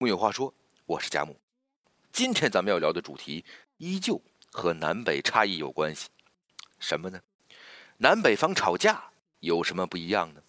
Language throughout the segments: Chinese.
木有话说，我是贾木。今天咱们要聊的主题依旧和南北差异有关系。什么呢？南北方吵架有什么不一样呢？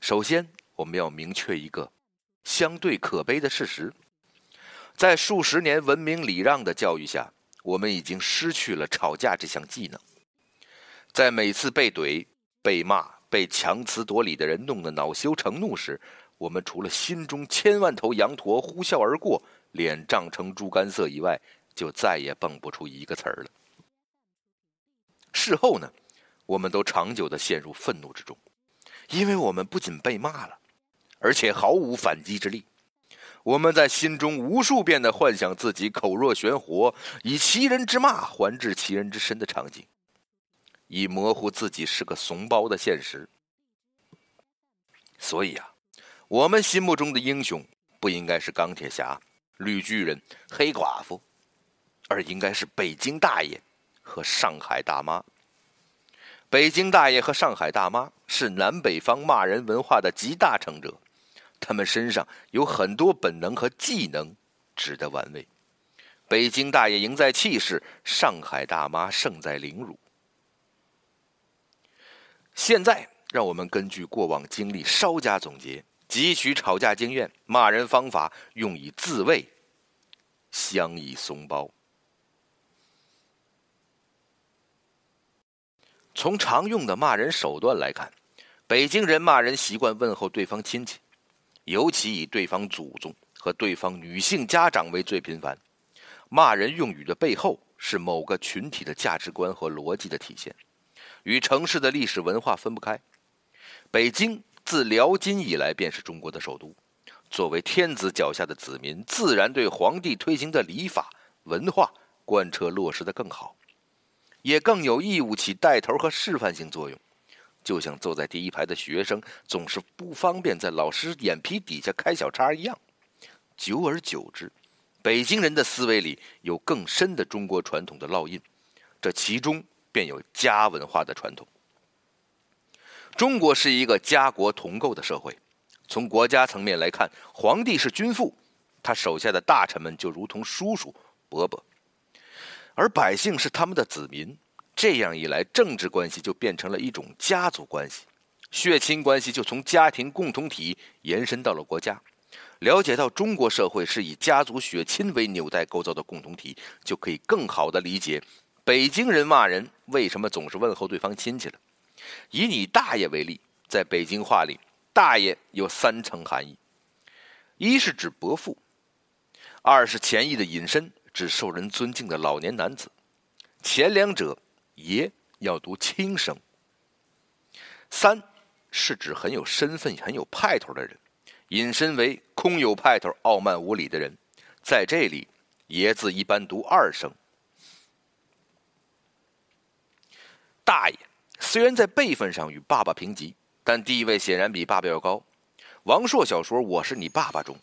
首先，我们要明确一个相对可悲的事实：在数十年文明礼让的教育下，我们已经失去了吵架这项技能。在每次被怼、被骂、被强词夺理的人弄得恼羞成怒时，我们除了心中千万头羊驼呼啸而过，脸涨成猪肝色以外，就再也蹦不出一个词儿了。事后呢，我们都长久的陷入愤怒之中，因为我们不仅被骂了，而且毫无反击之力。我们在心中无数遍的幻想自己口若悬河，以其人之骂还治其人之身的场景。以模糊自己是个怂包的现实，所以啊，我们心目中的英雄不应该是钢铁侠、绿巨人、黑寡妇，而应该是北京大爷和上海大妈。北京大爷和上海大妈是南北方骂人文化的集大成者，他们身上有很多本能和技能值得玩味。北京大爷赢在气势，上海大妈胜在凌辱。现在，让我们根据过往经历稍加总结，汲取吵架经验、骂人方法，用以自卫，相以松包。从常用的骂人手段来看，北京人骂人习惯问候对方亲戚，尤其以对方祖宗和对方女性家长为最频繁。骂人用语的背后，是某个群体的价值观和逻辑的体现。与城市的历史文化分不开。北京自辽金以来便是中国的首都，作为天子脚下的子民，自然对皇帝推行的礼法文化贯彻落实的更好，也更有义务起带头和示范性作用。就像坐在第一排的学生总是不方便在老师眼皮底下开小差一样。久而久之，北京人的思维里有更深的中国传统的烙印，这其中。便有家文化的传统。中国是一个家国同构的社会，从国家层面来看，皇帝是君父，他手下的大臣们就如同叔叔伯伯，而百姓是他们的子民。这样一来，政治关系就变成了一种家族关系，血亲关系就从家庭共同体延伸到了国家。了解到中国社会是以家族血亲为纽带构造的共同体，就可以更好的理解。北京人骂人为什么总是问候对方亲戚了？以你大爷为例，在北京话里，大爷有三层含义：一是指伯父；二是前义的引申，指受人尊敬的老年男子；前两者爷要读轻声；三是指很有身份、很有派头的人，引申为空有派头、傲慢无礼的人。在这里，爷字一般读二声。大爷虽然在辈分上与爸爸平级，但地位显然比爸爸要高。王朔小说《我是你爸爸》中，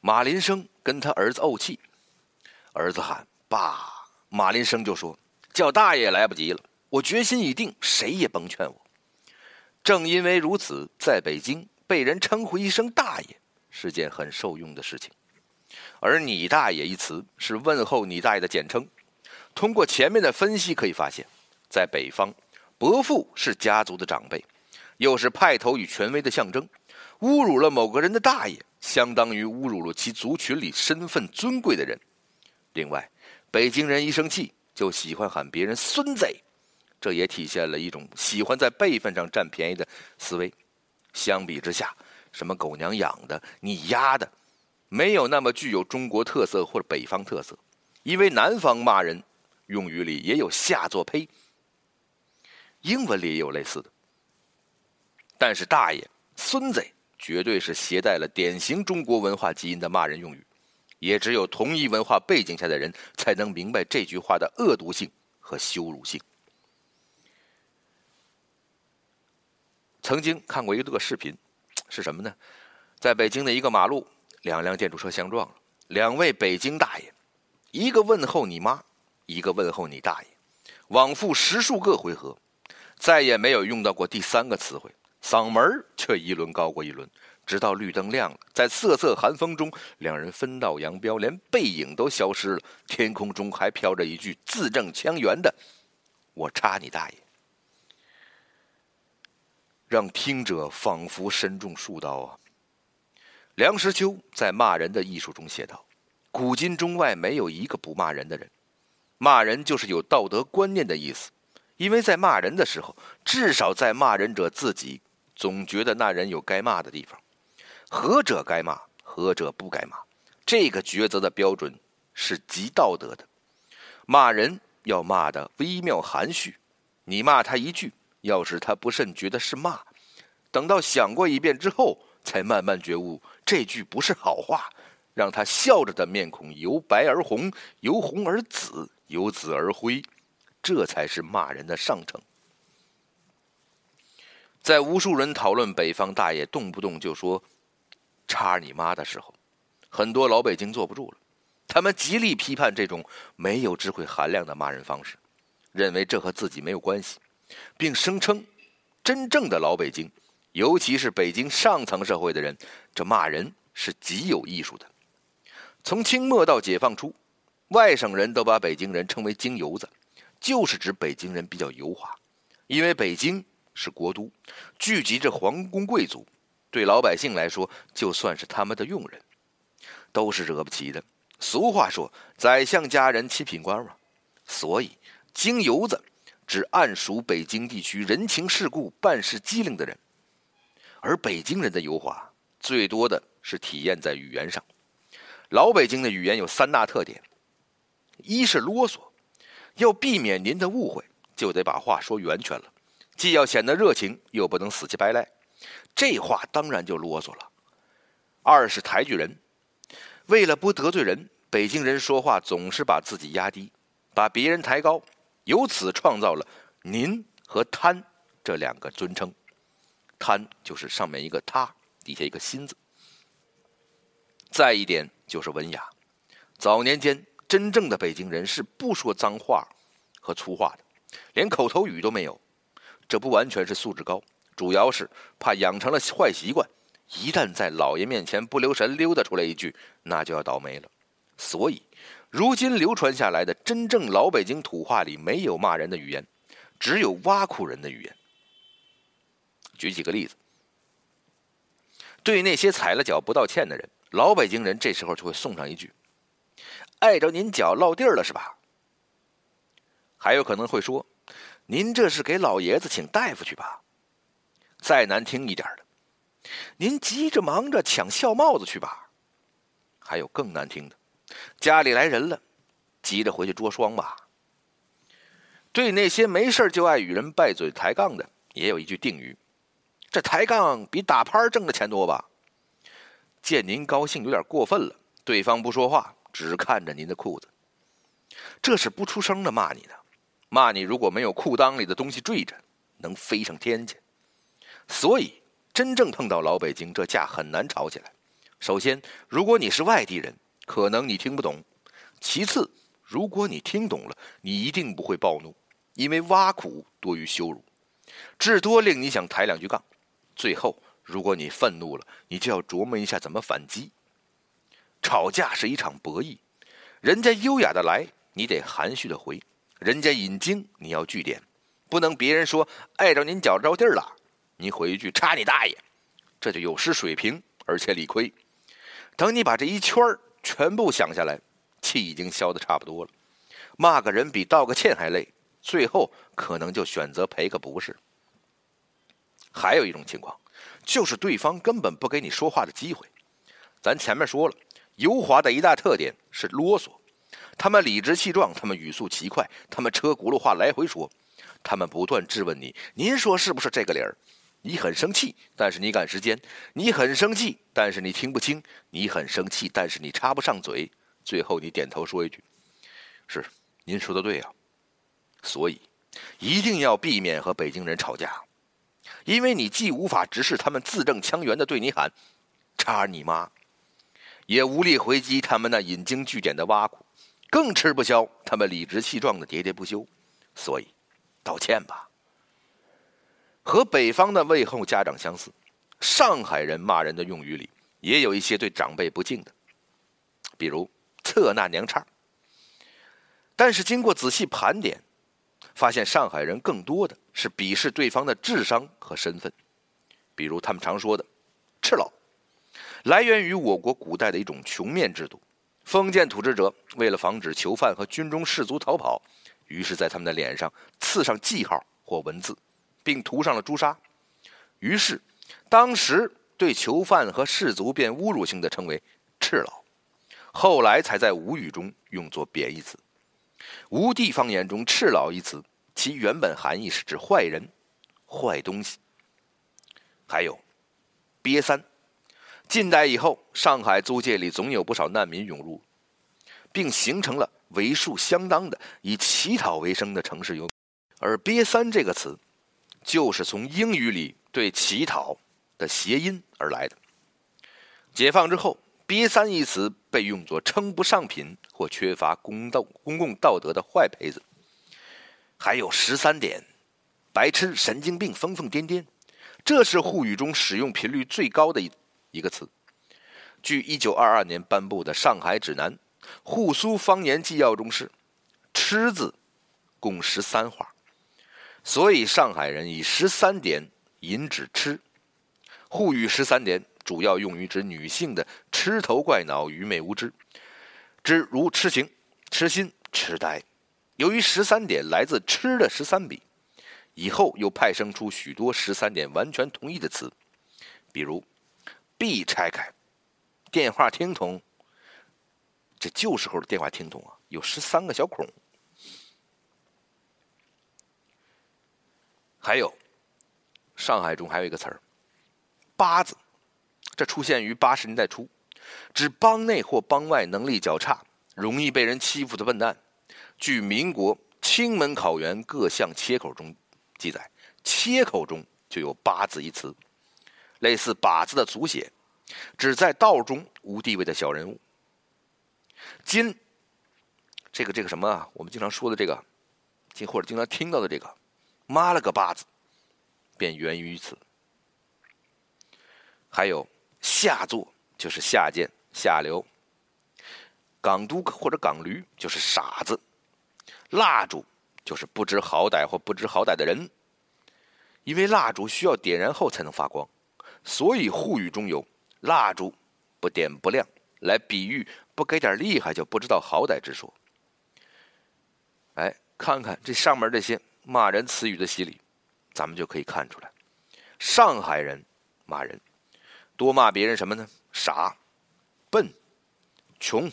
马林生跟他儿子怄气，儿子喊爸，马林生就说叫大爷也来不及了，我决心已定，谁也甭劝我。正因为如此，在北京被人称呼一声大爷是件很受用的事情，而你大爷一词是问候你大爷的简称。通过前面的分析可以发现，在北方，伯父是家族的长辈，又是派头与权威的象征。侮辱了某个人的大爷，相当于侮辱了其族群里身份尊贵的人。另外，北京人一生气就喜欢喊别人“孙子”，这也体现了一种喜欢在辈分上占便宜的思维。相比之下，什么“狗娘养的”“你丫的”，没有那么具有中国特色或者北方特色，因为南方骂人。用语里也有下作胚，英文里也有类似的。但是大爷、孙子绝对是携带了典型中国文化基因的骂人用语，也只有同一文化背景下的人才能明白这句话的恶毒性和羞辱性。曾经看过一个视频，是什么呢？在北京的一个马路，两辆电动车相撞了，两位北京大爷，一个问候你妈。一个问候你大爷，往复十数个回合，再也没有用到过第三个词汇，嗓门却一轮高过一轮，直到绿灯亮了，在瑟瑟寒风中，两人分道扬镳，连背影都消失了。天空中还飘着一句字正腔圆的：“我插你大爷！”让听者仿佛身中数刀啊！梁实秋在骂人的艺术中写道：“古今中外没有一个不骂人的人，骂人就是有道德观念的意思。因为在骂人的时候，至少在骂人者自己总觉得那人有该骂的地方。何者该骂，何者不该骂，这个抉择的标准是极道德的。骂人要骂的微妙含蓄，你骂他一句，要是他不慎觉得是骂，等到想过一遍之后。”才慢慢觉悟，这句不是好话，让他笑着的面孔由白而红，由红而紫，由紫而灰，这才是骂人的上乘。在无数人讨论北方大爷动不动就说“插你妈”的时候，很多老北京坐不住了，他们极力批判这种没有智慧含量的骂人方式，认为这和自己没有关系，并声称真正的老北京。尤其是北京上层社会的人，这骂人是极有艺术的。从清末到解放初，外省人都把北京人称为“京油子”，就是指北京人比较油滑。因为北京是国都，聚集着皇宫贵族，对老百姓来说，就算是他们的佣人，都是惹不起的。俗话说：“宰相家人七品官嘛。”所以，“京油子”指暗熟北京地区人情世故、办事机灵的人。而北京人的油滑，最多的是体现在语言上。老北京的语言有三大特点：一是啰嗦，要避免您的误会，就得把话说圆全了，既要显得热情，又不能死乞白赖，这话当然就啰嗦了；二是抬举人，为了不得罪人，北京人说话总是把自己压低，把别人抬高，由此创造了“您”和“贪”这两个尊称。贪就是上面一个他，底下一个心字。再一点就是文雅。早年间，真正的北京人是不说脏话和粗话的，连口头语都没有。这不完全是素质高，主要是怕养成了坏习惯，一旦在老爷面前不留神溜达出来一句，那就要倒霉了。所以，如今流传下来的真正老北京土话里没有骂人的语言，只有挖苦人的语言。举几个例子，对那些踩了脚不道歉的人，老北京人这时候就会送上一句：“碍着您脚落地了是吧？”还有可能会说：“您这是给老爷子请大夫去吧？”再难听一点的：“您急着忙着抢孝帽子去吧？”还有更难听的：“家里来人了，急着回去捉霜吧？”对那些没事就爱与人拌嘴抬杠的，也有一句定语。这抬杠比打拍挣的钱多吧？见您高兴有点过分了，对方不说话，只看着您的裤子，这是不出声的骂你的。骂你如果没有裤裆里的东西坠着，能飞上天去。所以，真正碰到老北京，这架很难吵起来。首先，如果你是外地人，可能你听不懂；其次，如果你听懂了，你一定不会暴怒，因为挖苦多于羞辱，至多令你想抬两句杠。最后，如果你愤怒了，你就要琢磨一下怎么反击。吵架是一场博弈，人家优雅的来，你得含蓄的回；人家引经，你要据点，不能别人说碍着您脚着地了，你回一句插你大爷，这就有失水平，而且理亏。等你把这一圈全部想下来，气已经消得差不多了，骂个人比道个歉还累，最后可能就选择赔个不是。还有一种情况，就是对方根本不给你说话的机会。咱前面说了，油滑的一大特点是啰嗦。他们理直气壮，他们语速奇快，他们车轱辘话来回说，他们不断质问你：“您说是不是这个理儿？”你很生气，但是你赶时间；你很生气，但是你听不清；你很生气，但是你插不上嘴。最后你点头说一句：“是，您说的对啊。”所以，一定要避免和北京人吵架。因为你既无法直视他们字正腔圆的对你喊“插你妈”，也无力回击他们那引经据典的挖苦，更吃不消他们理直气壮的喋喋不休，所以，道歉吧。和北方的魏后家长相似，上海人骂人的用语里也有一些对长辈不敬的，比如“侧那娘叉”。但是经过仔细盘点，发现上海人更多的是鄙视对方的智商和身份，比如他们常说的“赤佬”，来源于我国古代的一种穷面制度。封建统治者为了防止囚犯和军中士卒逃跑，于是，在他们的脸上刺上记号或文字，并涂上了朱砂。于是，当时对囚犯和士卒便侮辱性的称为“赤佬”，后来才在吴语中用作贬义词。吴地方言中“赤佬”一词，其原本含义是指坏人、坏东西。还有“瘪三”。近代以后，上海租界里总有不少难民涌入，并形成了为数相当的以乞讨为生的城市游。而“瘪三”这个词，就是从英语里对乞讨的谐音而来的。解放之后，“瘪三”一词被用作称不上品或缺乏公道公共道德的坏胚子。还有“十三点”，白痴、神经病、疯疯癫癫，这是沪语中使用频率最高的一。一个词，据一九二二年颁布的《上海指南》沪苏方言纪要中是“吃”字共十三画，所以上海人以十三点引指吃。沪语“十三点”主要用于指女性的痴头怪脑、愚昧无知，指如痴情、痴心、痴呆。由于“十三点”来自“吃”的十三笔，以后又派生出许多“十三点”完全同意的词，比如。必拆开，电话听筒。这旧时候的电话听筒啊，有十三个小孔。还有，上海中还有一个词儿“八字”，这出现于八十年代初，指帮内或帮外能力较差、容易被人欺负的笨蛋。据民国清门考员各项切口中记载，切口中就有“八字”一词。类似靶子的足写，指在道中无地位的小人物。今，这个这个什么啊？我们经常说的这个，今或者经常听到的这个，妈了个巴子，便源于此。还有下作，就是下贱、下流；港督或者港驴，就是傻子；蜡烛，就是不知好歹或不知好歹的人。因为蜡烛需要点燃后才能发光。所以沪语中有“蜡烛不点不亮”来比喻不给点厉害就不知道好歹之说。哎，看看这上面这些骂人词语的洗礼，咱们就可以看出来，上海人骂人多骂别人什么呢？傻、笨、穷，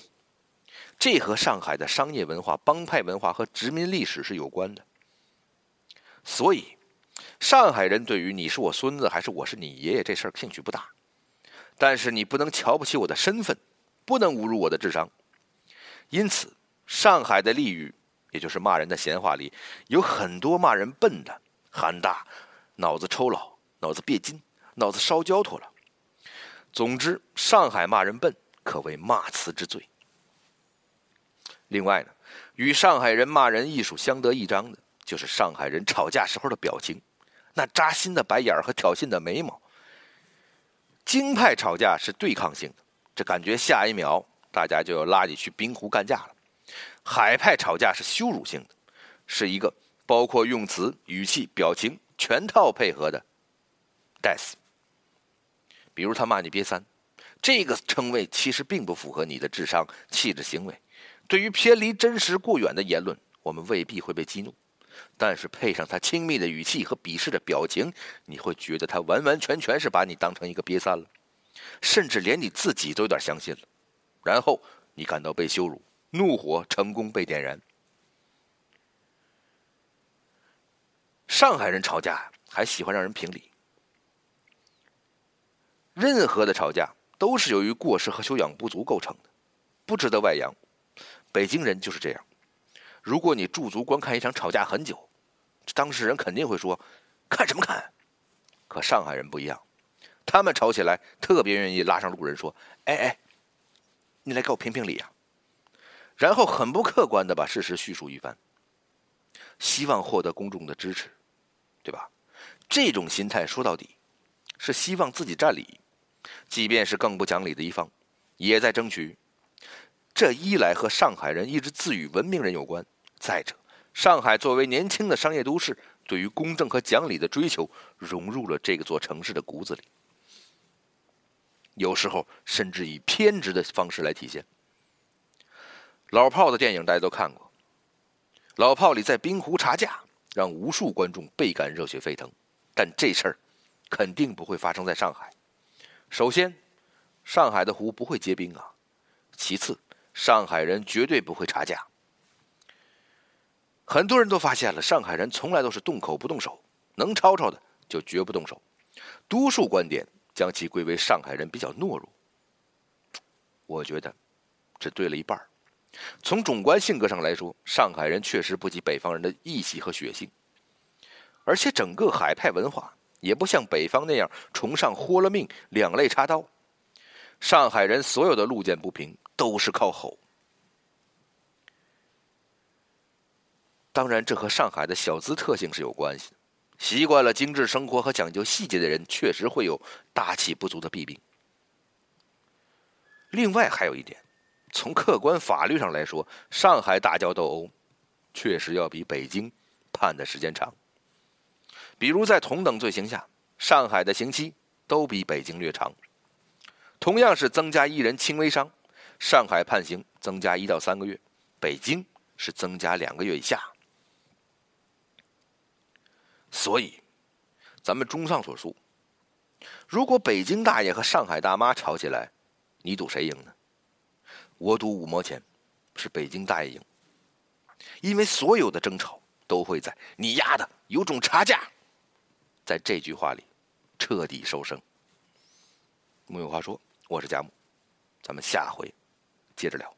这和上海的商业文化、帮派文化和殖民历史是有关的。所以。上海人对于你是我孙子还是我是你爷爷这事儿兴趣不大，但是你不能瞧不起我的身份，不能侮辱我的智商。因此，上海的俚语，也就是骂人的闲话里，有很多骂人笨的、憨大、脑子抽老、脑子别筋、脑子烧焦脱了。总之，上海骂人笨可谓骂词之最。另外呢，与上海人骂人艺术相得益彰的，就是上海人吵架时候的表情。那扎心的白眼儿和挑衅的眉毛。京派吵架是对抗性的，这感觉下一秒大家就要拉你去冰湖干架了；海派吵架是羞辱性的，是一个包括用词、语气、表情全套配合的 death。比如他骂你瘪三，这个称谓其实并不符合你的智商、气质、行为。对于偏离真实过远的言论，我们未必会被激怒。但是配上他亲密的语气和鄙视的表情，你会觉得他完完全全是把你当成一个瘪三了，甚至连你自己都有点相信了。然后你感到被羞辱，怒火成功被点燃。上海人吵架还喜欢让人评理，任何的吵架都是由于过失和修养不足构成的，不值得外扬。北京人就是这样。如果你驻足观看一场吵架很久，当事人肯定会说：“看什么看？”可上海人不一样，他们吵起来特别愿意拉上路人说：“哎哎，你来给我评评理啊！”然后很不客观的把事实叙述一番，希望获得公众的支持，对吧？这种心态说到底，是希望自己占理，即便是更不讲理的一方，也在争取。这一来和上海人一直自诩文明人有关，再者，上海作为年轻的商业都市，对于公正和讲理的追求融入了这个座城市的骨子里，有时候甚至以偏执的方式来体现。老炮的电影大家都看过，老炮里在冰湖查价，让无数观众倍感热血沸腾，但这事儿肯定不会发生在上海。首先，上海的湖不会结冰啊；其次，上海人绝对不会查价。很多人都发现了，上海人从来都是动口不动手，能吵吵的就绝不动手。多数观点将其归为上海人比较懦弱。我觉得这对了一半从总观性格上来说，上海人确实不及北方人的义气和血性，而且整个海派文化也不像北方那样崇尚豁了命、两肋插刀。上海人所有的路见不平。都是靠吼。当然，这和上海的小资特性是有关系的。习惯了精致生活和讲究细节的人，确实会有大气不足的弊病。另外，还有一点，从客观法律上来说，上海打交斗殴，确实要比北京判的时间长。比如，在同等罪行下，上海的刑期都比北京略长。同样是增加一人轻微伤。上海判刑增加一到三个月，北京是增加两个月以下。所以，咱们综上所述，如果北京大爷和上海大妈吵起来，你赌谁赢呢？我赌五毛钱，是北京大爷赢。因为所有的争吵都会在“你丫的有种查价”在这句话里彻底收声。木有话说，我是贾木，咱们下回。接着聊。